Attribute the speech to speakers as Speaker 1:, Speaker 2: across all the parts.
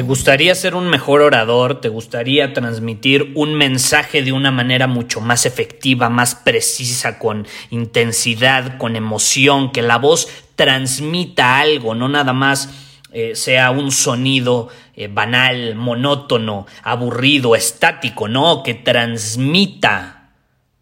Speaker 1: ¿Te gustaría ser un mejor orador? ¿Te gustaría transmitir un mensaje de una manera mucho más efectiva, más precisa, con intensidad, con emoción, que la voz transmita algo, no nada más eh, sea un sonido eh, banal, monótono, aburrido, estático, no, que transmita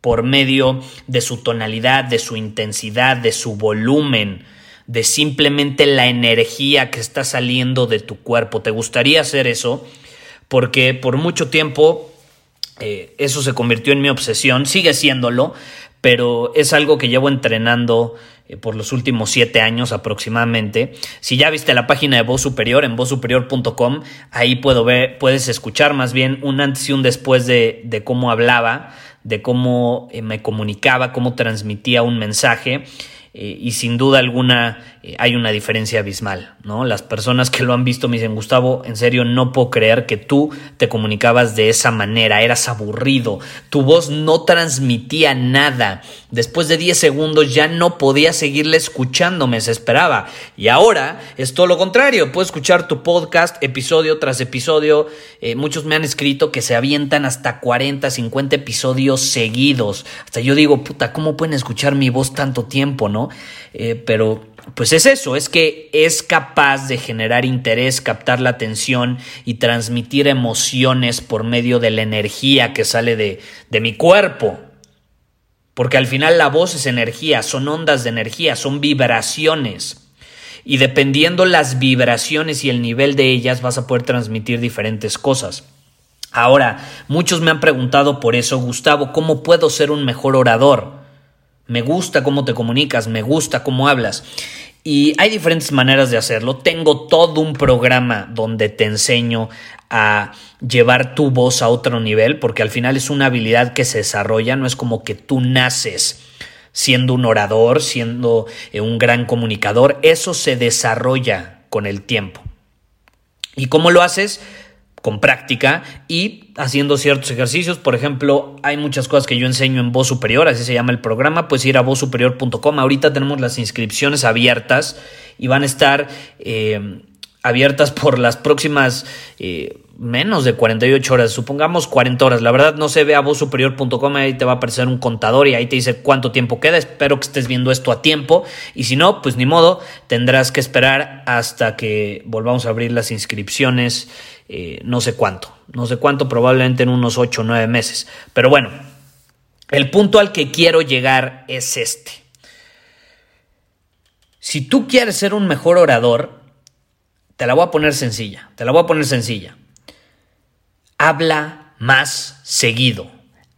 Speaker 1: por medio de su tonalidad, de su intensidad, de su volumen, de simplemente la energía que está saliendo de tu cuerpo. ¿Te gustaría hacer eso? Porque por mucho tiempo eh, eso se convirtió en mi obsesión, sigue siéndolo, pero es algo que llevo entrenando eh, por los últimos siete años aproximadamente. Si ya viste la página de Voz Superior en vozsuperior.com, ahí puedo ver, puedes escuchar más bien un antes y un después de, de cómo hablaba, de cómo eh, me comunicaba, cómo transmitía un mensaje. Eh, y sin duda alguna hay una diferencia abismal, ¿no? Las personas que lo han visto me dicen, Gustavo, en serio no puedo creer que tú te comunicabas de esa manera, eras aburrido, tu voz no transmitía nada, después de 10 segundos ya no podía seguirle escuchando, me desesperaba. Y ahora es todo lo contrario, puedo escuchar tu podcast episodio tras episodio, eh, muchos me han escrito que se avientan hasta 40, 50 episodios seguidos, hasta yo digo, puta, ¿cómo pueden escuchar mi voz tanto tiempo, no? pero pues es eso, es que es capaz de generar interés, captar la atención y transmitir emociones por medio de la energía que sale de, de mi cuerpo. Porque al final la voz es energía, son ondas de energía, son vibraciones. Y dependiendo las vibraciones y el nivel de ellas vas a poder transmitir diferentes cosas. Ahora, muchos me han preguntado por eso, Gustavo, ¿cómo puedo ser un mejor orador? Me gusta cómo te comunicas, me gusta cómo hablas. Y hay diferentes maneras de hacerlo. Tengo todo un programa donde te enseño a llevar tu voz a otro nivel, porque al final es una habilidad que se desarrolla, no es como que tú naces siendo un orador, siendo eh, un gran comunicador, eso se desarrolla con el tiempo. ¿Y cómo lo haces? Con práctica y haciendo ciertos ejercicios. Por ejemplo, hay muchas cosas que yo enseño en Voz Superior, así se llama el programa. Puedes ir a vozsuperior.com. Ahorita tenemos las inscripciones abiertas y van a estar eh, abiertas por las próximas eh, menos de 48 horas, supongamos 40 horas. La verdad no se ve a vozsuperior.com, ahí te va a aparecer un contador y ahí te dice cuánto tiempo queda. Espero que estés viendo esto a tiempo y si no, pues ni modo, tendrás que esperar hasta que volvamos a abrir las inscripciones, eh, no sé cuánto, no sé cuánto, probablemente en unos 8 o 9 meses. Pero bueno, el punto al que quiero llegar es este. Si tú quieres ser un mejor orador, te la voy a poner sencilla, te la voy a poner sencilla habla más seguido.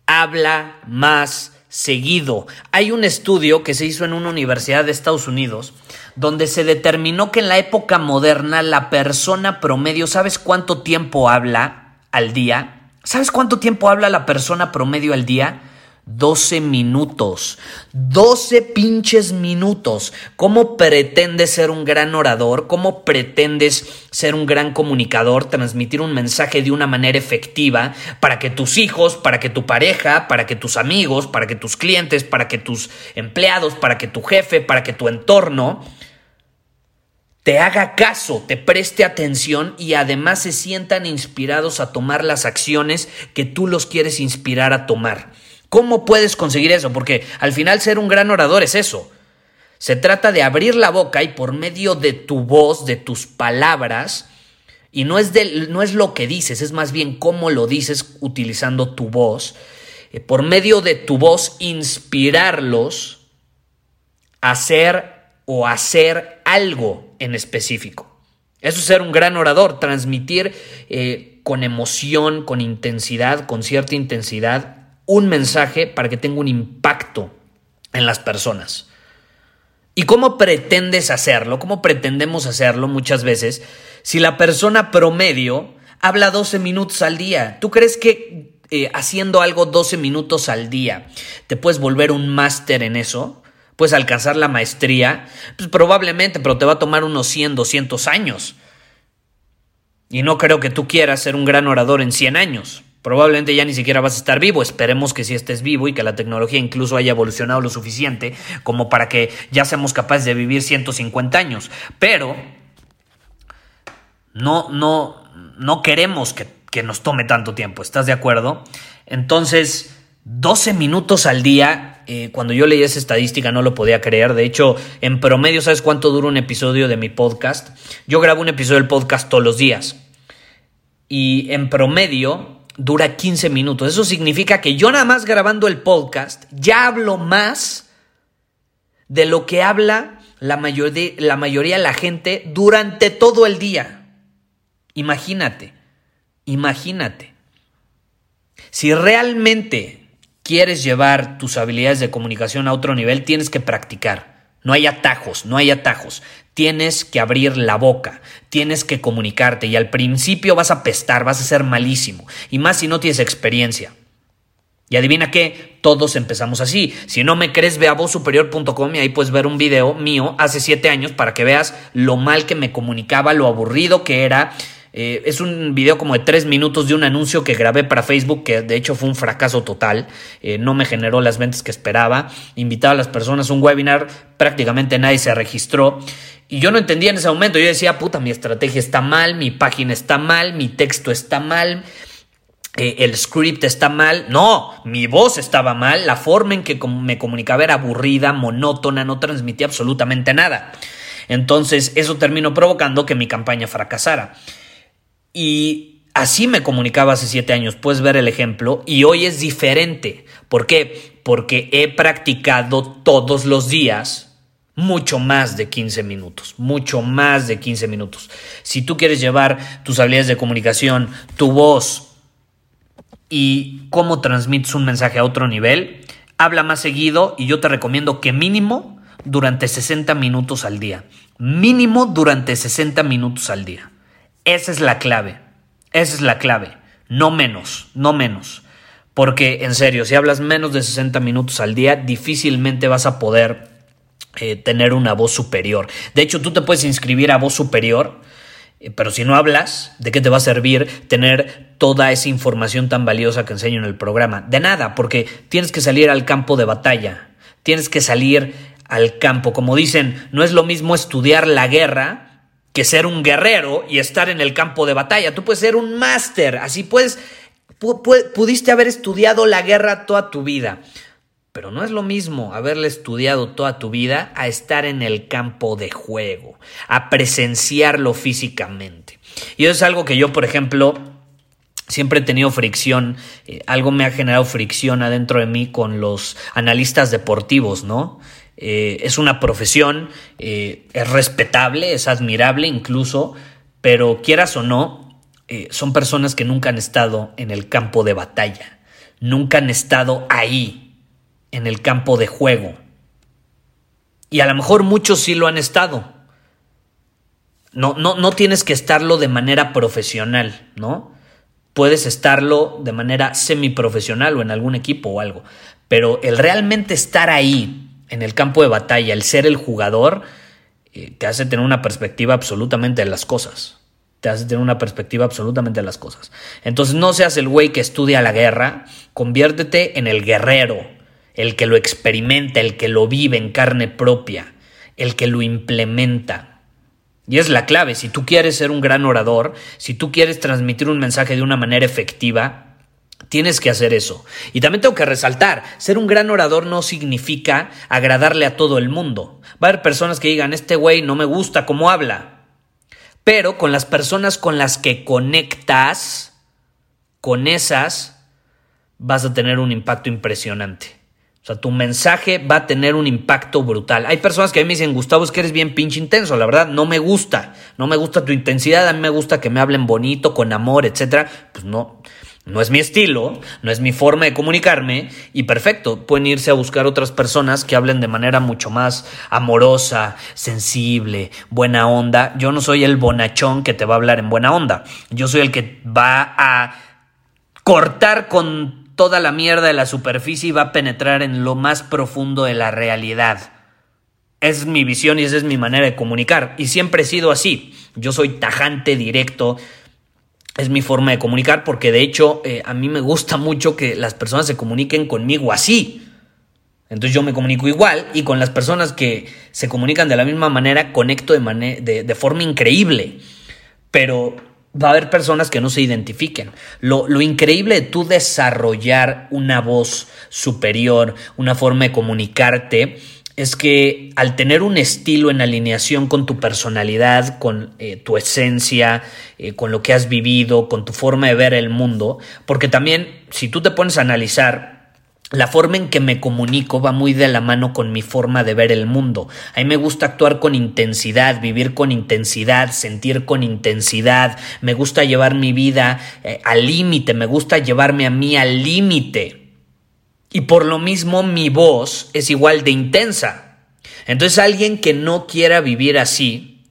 Speaker 1: Habla más seguido. Hay un estudio que se hizo en una universidad de Estados Unidos donde se determinó que en la época moderna la persona promedio, ¿sabes cuánto tiempo habla al día? ¿Sabes cuánto tiempo habla la persona promedio al día? 12 minutos. 12 pinches minutos. ¿Cómo pretendes ser un gran orador? ¿Cómo pretendes ser un gran comunicador? Transmitir un mensaje de una manera efectiva para que tus hijos, para que tu pareja, para que tus amigos, para que tus clientes, para que tus empleados, para que tu jefe, para que tu entorno te haga caso, te preste atención y además se sientan inspirados a tomar las acciones que tú los quieres inspirar a tomar. ¿Cómo puedes conseguir eso? Porque al final ser un gran orador es eso. Se trata de abrir la boca y por medio de tu voz, de tus palabras, Y no es, no es lo que dices, es más bien cómo lo dices utilizando tu voz. Eh, por medio de tu voz, inspirarlos a hacer o hacer algo en específico. Eso es ser un gran orador, transmitir eh, con emoción, con intensidad, con cierta intensidad, un mensaje para que tenga un impacto en las personas. ¿Y cómo pretendes hacerlo? ¿Cómo pretendemos hacerlo muchas veces? Si la persona promedio habla 12 minutos al día, ¿tú crees que eh, haciendo algo 12 minutos al día te puedes volver un máster en eso? ¿Puedes alcanzar la maestría? Pues probablemente, pero te va a tomar unos 100, 200 años. Y no creo que tú quieras ser un gran orador en 100 años. Probablemente ya ni siquiera vas a estar vivo. Esperemos que sí estés vivo y que la tecnología incluso haya evolucionado lo suficiente como para que ya seamos capaces de vivir 150 años. Pero no, no, no queremos que, nos tome tanto tiempo. ¿Estás de acuerdo? Entonces, 12 minutos al día. Eh, cuando yo leí esa estadística no lo podía creer. De hecho, en promedio, ¿sabes cuánto dura un episodio de mi podcast? Yo grabo un episodio del podcast todos los días. Y en promedio dura 15 minutos. Eso significa que yo nada más grabando el podcast ya hablo más de lo que habla la, mayoría, la mayoría de la gente durante todo el día. Imagínate, imagínate. Si realmente quieres llevar tus habilidades de comunicación a otro nivel, tienes que practicar. No hay atajos, no hay atajos. Tienes que abrir la boca, tienes que comunicarte y al principio vas a pestar, vas a ser malísimo. Y más si no tienes experiencia. Y adivina qué, todos empezamos así. Si no me crees, ve a vozsuperior.com y ahí puedes ver un video mío hace siete años para que veas lo mal que me comunicaba, lo aburrido que era eh, es un video como de tres minutos de un anuncio que grabé para Facebook, que de hecho fue un fracaso total. Eh, no me generó las ventas que esperaba. Invitaba a las personas a un webinar, prácticamente nadie se registró. Y yo no entendía en ese momento. Yo decía, puta, mi estrategia está mal, mi página está mal, mi texto está mal. Eh, el script está mal. No, mi voz estaba mal. La forma en que me comunicaba era aburrida, monótona, no transmitía absolutamente nada. Entonces, eso terminó provocando que mi campaña fracasara. Y así me comunicaba hace siete años, puedes ver el ejemplo, y hoy es diferente. ¿Por qué? Porque he practicado todos los días mucho más de 15 minutos, mucho más de 15 minutos. Si tú quieres llevar tus habilidades de comunicación, tu voz y cómo transmites un mensaje a otro nivel, habla más seguido y yo te recomiendo que mínimo durante 60 minutos al día. Mínimo durante 60 minutos al día. Esa es la clave. Esa es la clave. No menos, no menos. Porque en serio, si hablas menos de 60 minutos al día, difícilmente vas a poder eh, tener una voz superior. De hecho, tú te puedes inscribir a voz superior, eh, pero si no hablas, ¿de qué te va a servir tener toda esa información tan valiosa que enseño en el programa? De nada, porque tienes que salir al campo de batalla. Tienes que salir al campo. Como dicen, no es lo mismo estudiar la guerra que ser un guerrero y estar en el campo de batalla. Tú puedes ser un máster, así puedes, pudiste haber estudiado la guerra toda tu vida. Pero no es lo mismo haberle estudiado toda tu vida a estar en el campo de juego, a presenciarlo físicamente. Y eso es algo que yo, por ejemplo, siempre he tenido fricción, eh, algo me ha generado fricción adentro de mí con los analistas deportivos, ¿no? Eh, es una profesión, eh, es respetable, es admirable incluso, pero quieras o no, eh, son personas que nunca han estado en el campo de batalla, nunca han estado ahí, en el campo de juego. Y a lo mejor muchos sí lo han estado. No, no, no tienes que estarlo de manera profesional, ¿no? Puedes estarlo de manera semiprofesional o en algún equipo o algo. Pero el realmente estar ahí, en el campo de batalla, el ser el jugador, eh, te hace tener una perspectiva absolutamente de las cosas. Te hace tener una perspectiva absolutamente de las cosas. Entonces no seas el güey que estudia la guerra, conviértete en el guerrero, el que lo experimenta, el que lo vive en carne propia, el que lo implementa. Y es la clave, si tú quieres ser un gran orador, si tú quieres transmitir un mensaje de una manera efectiva, Tienes que hacer eso. Y también tengo que resaltar, ser un gran orador no significa agradarle a todo el mundo. Va a haber personas que digan, este güey no me gusta cómo habla. Pero con las personas con las que conectas, con esas, vas a tener un impacto impresionante. O sea, tu mensaje va a tener un impacto brutal. Hay personas que a mí me dicen, Gustavo, es que eres bien pinche intenso. La verdad, no me gusta. No me gusta tu intensidad. A mí me gusta que me hablen bonito, con amor, etc. Pues no, no es mi estilo, no es mi forma de comunicarme. Y perfecto, pueden irse a buscar otras personas que hablen de manera mucho más amorosa, sensible, buena onda. Yo no soy el bonachón que te va a hablar en buena onda. Yo soy el que va a cortar con toda la mierda de la superficie y va a penetrar en lo más profundo de la realidad. Es mi visión y esa es mi manera de comunicar. Y siempre he sido así. Yo soy tajante, directo. Es mi forma de comunicar porque de hecho eh, a mí me gusta mucho que las personas se comuniquen conmigo así. Entonces yo me comunico igual y con las personas que se comunican de la misma manera conecto de, de, de forma increíble. Pero va a haber personas que no se identifiquen. Lo, lo, increíble de tú desarrollar una voz superior, una forma de comunicarte, es que al tener un estilo en alineación con tu personalidad, con eh, tu esencia, eh, con lo que has vivido, con tu forma de ver el mundo, porque también si tú te pones a analizar, la forma en que me comunico va muy de la mano con mi forma de ver el mundo. A mí me gusta actuar con intensidad, vivir con intensidad, sentir con intensidad. Me gusta llevar mi vida eh, al límite, me gusta llevarme a mí al límite. Y por lo mismo mi voz es igual de intensa. Entonces alguien que no quiera vivir así,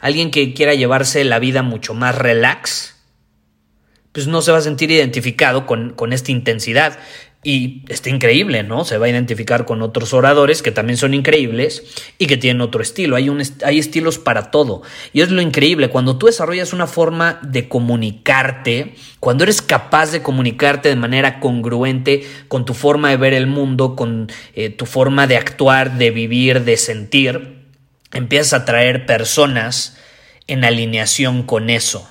Speaker 1: alguien que quiera llevarse la vida mucho más relax, pues no se va a sentir identificado con, con esta intensidad. Y está increíble, ¿no? Se va a identificar con otros oradores que también son increíbles y que tienen otro estilo. Hay, un hay estilos para todo. Y es lo increíble, cuando tú desarrollas una forma de comunicarte, cuando eres capaz de comunicarte de manera congruente con tu forma de ver el mundo, con eh, tu forma de actuar, de vivir, de sentir, empiezas a atraer personas en alineación con eso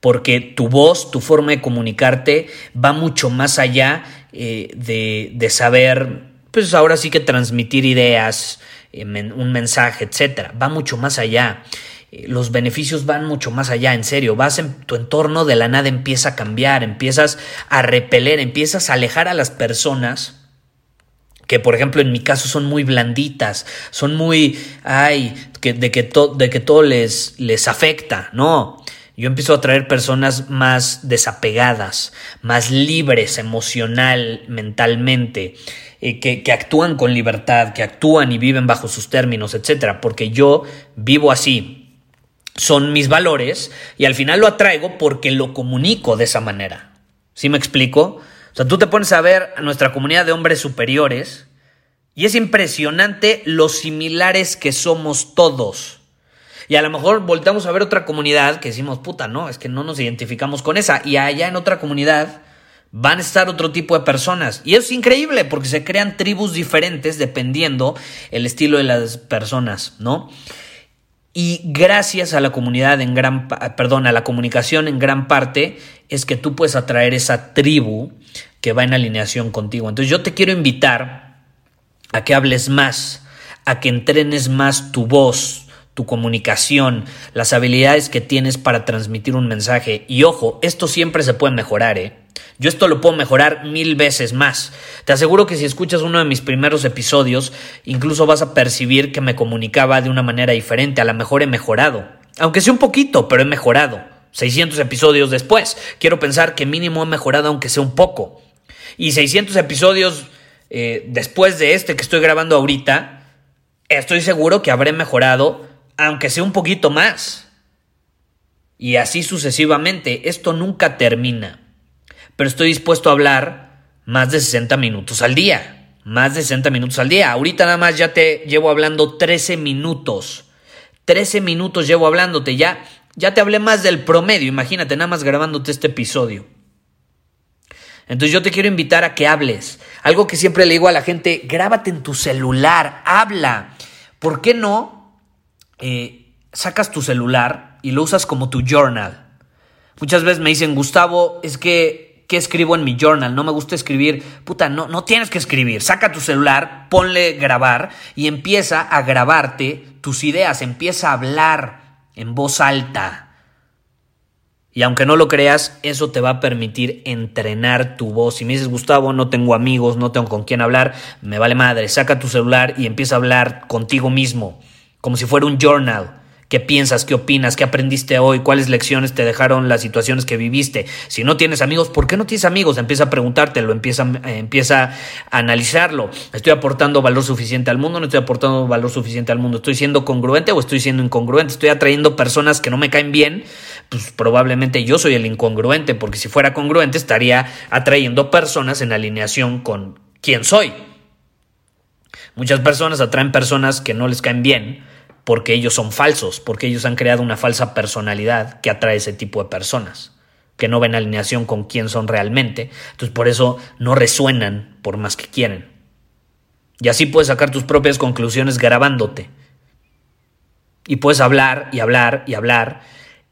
Speaker 1: porque tu voz, tu forma de comunicarte va mucho más allá eh, de, de, saber, pues ahora sí que transmitir ideas, eh, un mensaje, etcétera. Va mucho más allá. Eh, los beneficios van mucho más allá, en serio. Vas en tu entorno de la nada empieza a cambiar, empiezas a repeler, empiezas a alejar a las personas que por ejemplo en mi caso son muy blanditas, son muy, ay, que, de, que de que todo les, les afecta, no, yo empiezo a traer personas más desapegadas, más libres emocional, mentalmente, eh, que, que, actúan con libertad, que actúan y viven bajo sus términos, etcétera, porque yo vivo así. Son mis valores y al final lo atraigo porque lo comunico de esa manera. ¿Sí me explico? O sea, tú te pones a ver a nuestra comunidad de hombres superiores y es impresionante lo similares que somos todos. Y a lo mejor volteamos a ver otra comunidad que decimos, puta, no, es que no nos identificamos con esa. Y allá en otra comunidad van a estar otro tipo de personas. Y es increíble porque se crean tribus diferentes dependiendo el estilo de las personas, ¿no? Y gracias a la comunidad en gran, perdón, a la comunicación en gran parte, es que tú puedes atraer esa tribu que va en alineación contigo. Entonces yo te quiero invitar a que hables más, a que entrenes más tu voz, tu comunicación, las habilidades que tienes para transmitir un mensaje. Y ojo, esto siempre se puede mejorar, ¿eh? Yo esto lo puedo mejorar mil veces más. Te aseguro que si escuchas uno de mis primeros episodios, incluso vas a percibir que me comunicaba de una manera diferente. A lo mejor he mejorado. Aunque sea un poquito, pero he mejorado. 600 episodios después. Quiero pensar que mínimo he mejorado aunque sea un poco. Y 600 episodios eh, después de este que estoy grabando ahorita, estoy seguro que habré mejorado aunque sea un poquito más. Y así sucesivamente, esto nunca termina. Pero estoy dispuesto a hablar más de 60 minutos al día. Más de 60 minutos al día. Ahorita nada más ya te llevo hablando 13 minutos. 13 minutos llevo hablándote. Ya, ya te hablé más del promedio. Imagínate, nada más grabándote este episodio. Entonces yo te quiero invitar a que hables. Algo que siempre le digo a la gente, grábate en tu celular, habla. ¿Por qué no eh, sacas tu celular y lo usas como tu journal. Muchas veces me dicen, Gustavo, es que, ¿qué escribo en mi journal? No me gusta escribir. Puta, no, no tienes que escribir. Saca tu celular, ponle grabar y empieza a grabarte tus ideas, empieza a hablar. en voz alta. Y aunque no lo creas, eso te va a permitir entrenar tu voz. Si me dices, Gustavo, no tengo amigos, no tengo con quién hablar, me vale madre, saca tu celular y empieza a hablar contigo mismo, como si fuera un journal. ¿Qué piensas? ¿Qué opinas? ¿Qué aprendiste hoy? ¿Cuáles lecciones te dejaron las situaciones que viviste? Si no tienes amigos, ¿por qué no tienes amigos? Empieza a preguntártelo, empieza, empieza a analizarlo. ¿Estoy aportando valor suficiente al mundo? ¿No estoy aportando valor suficiente al mundo? ¿Estoy siendo congruente o estoy siendo incongruente? ¿Estoy atrayendo personas que no me caen bien? Pues probablemente yo soy el incongruente, porque si fuera congruente estaría atrayendo personas en alineación con quién soy. Muchas personas atraen personas que no les caen bien porque ellos son falsos, porque ellos han creado una falsa personalidad que atrae ese tipo de personas, que no ven alineación con quién son realmente, entonces por eso no resuenan por más que quieren. Y así puedes sacar tus propias conclusiones grabándote. Y puedes hablar y hablar y hablar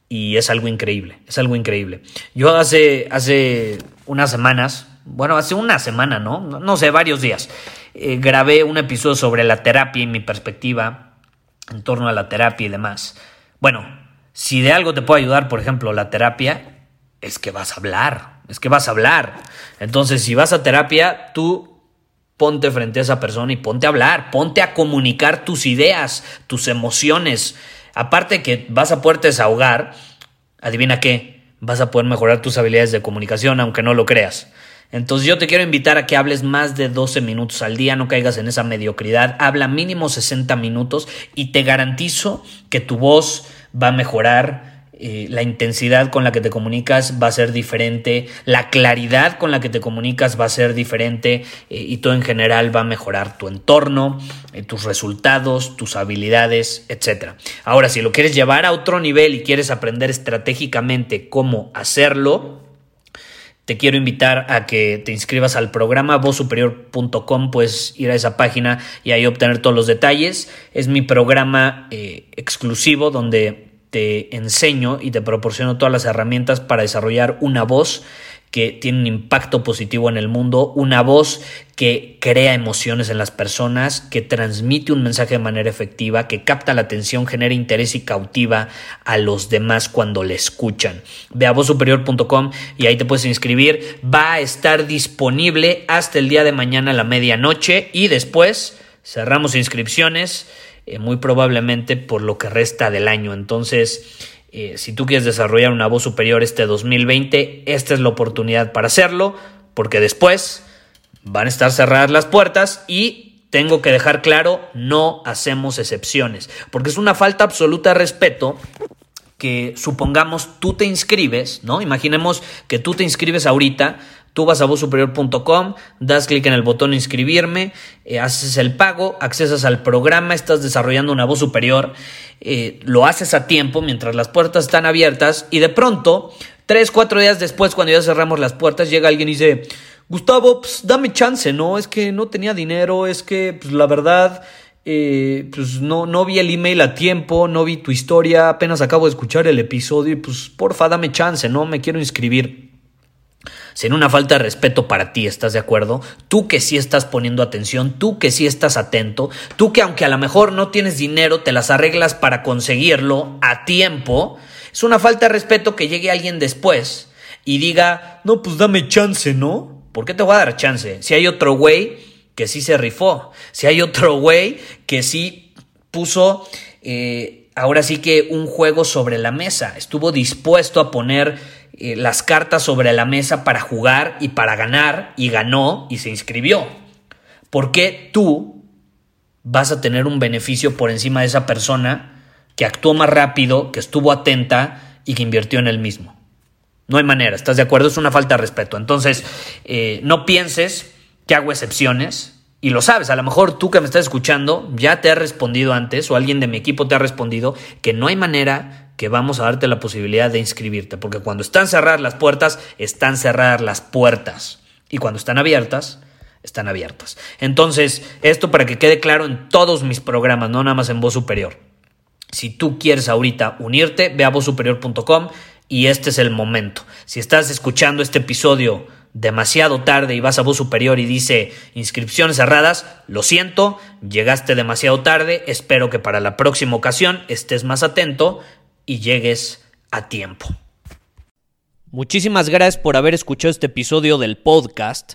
Speaker 1: y es algo increíble, es algo increíble. Yo hace, hace unas semanas, bueno, hace una semana, ¿no? No, sé, varios días, eh, grabé un episodio sobre la terapia y mi perspectiva en torno a la terapia y demás. Bueno, si de algo te puede ayudar, por ejemplo, la terapia, es que vas a hablar, es que vas a hablar. Entonces, si vas a terapia, tú ponte frente a esa persona y ponte a hablar, ponte a comunicar tus ideas, tus emociones. Aparte que vas a poder desahogar, adivina qué, vas a poder mejorar tus habilidades de comunicación, aunque no lo creas. Entonces yo te quiero invitar a que hables más de 12 minutos al día, no caigas en esa mediocridad, habla mínimo 60 minutos y te garantizo que tu voz va a mejorar, eh, la intensidad con la que te comunicas va a ser diferente, la claridad con la que te comunicas va a ser diferente eh, y todo en general va a mejorar tu entorno, eh, tus resultados, tus habilidades, etc. Ahora, si lo quieres llevar a otro nivel y quieres aprender estratégicamente cómo hacerlo, te quiero invitar a que te inscribas al programa vozsuperior.com, puedes ir a esa página y ahí obtener todos los detalles. Es mi programa eh, exclusivo donde te enseño y te proporciono todas las herramientas para desarrollar una voz que tiene un impacto positivo en el mundo, una voz que crea emociones en las personas, que transmite un mensaje de manera efectiva, que capta la atención, genera interés y cautiva a los demás cuando le escuchan. Ve a vozsuperior.com y ahí te puedes inscribir. Va a estar disponible hasta el día de mañana a la medianoche y después cerramos inscripciones, eh, muy probablemente por lo que resta del año. Entonces, eh, si tú quieres desarrollar una voz superior este 2020, esta es la oportunidad para hacerlo, porque después van a estar cerradas las puertas y tengo que dejar claro, no hacemos excepciones, porque es una falta absoluta de respeto que supongamos tú te inscribes, ¿no? Imaginemos que tú te inscribes ahorita, Tú vas a vozsuperior.com, das clic en el botón inscribirme, eh, haces el pago, accesas al programa, estás desarrollando una voz superior, eh, lo haces a tiempo mientras las puertas están abiertas y de pronto, tres, cuatro días después, cuando ya cerramos las puertas, llega alguien y dice, Gustavo, pues dame chance, ¿no? Es que no tenía dinero, es que, pues la verdad... Eh, pues no, no vi el email a tiempo, no vi tu historia, apenas acabo de escuchar el episodio y pues porfa dame chance, ¿no? Me quiero inscribir sin una falta de respeto para ti, ¿estás de acuerdo? Tú que sí estás poniendo atención, tú que sí estás atento, tú que aunque a lo mejor no tienes dinero, te las arreglas para conseguirlo a tiempo, es una falta de respeto que llegue alguien después y diga, no, pues dame chance, ¿no? ¿Por qué te voy a dar chance? Si hay otro güey que sí se rifó, si hay otro güey que sí puso... Eh, ahora sí que un juego sobre la mesa, estuvo dispuesto a poner eh, las cartas sobre la mesa para jugar y para ganar y ganó y se inscribió. ¿Por qué tú vas a tener un beneficio por encima de esa persona que actuó más rápido, que estuvo atenta y que invirtió en él mismo? No hay manera, ¿estás de acuerdo? Es una falta de respeto. Entonces, eh, no pienses que hago excepciones. Y lo sabes, a lo mejor tú que me estás escuchando ya te ha respondido antes o alguien de mi equipo te ha respondido que no hay manera que vamos a darte la posibilidad de inscribirte, porque cuando están cerradas las puertas, están cerradas las puertas, y cuando están abiertas, están abiertas. Entonces, esto para que quede claro en todos mis programas, no nada más en Voz Superior. Si tú quieres ahorita unirte, ve a vozsuperior.com y este es el momento. Si estás escuchando este episodio demasiado tarde y vas a voz superior y dice inscripciones cerradas, lo siento, llegaste demasiado tarde, espero que para la próxima ocasión estés más atento y llegues a tiempo. Muchísimas gracias por haber escuchado este episodio del podcast.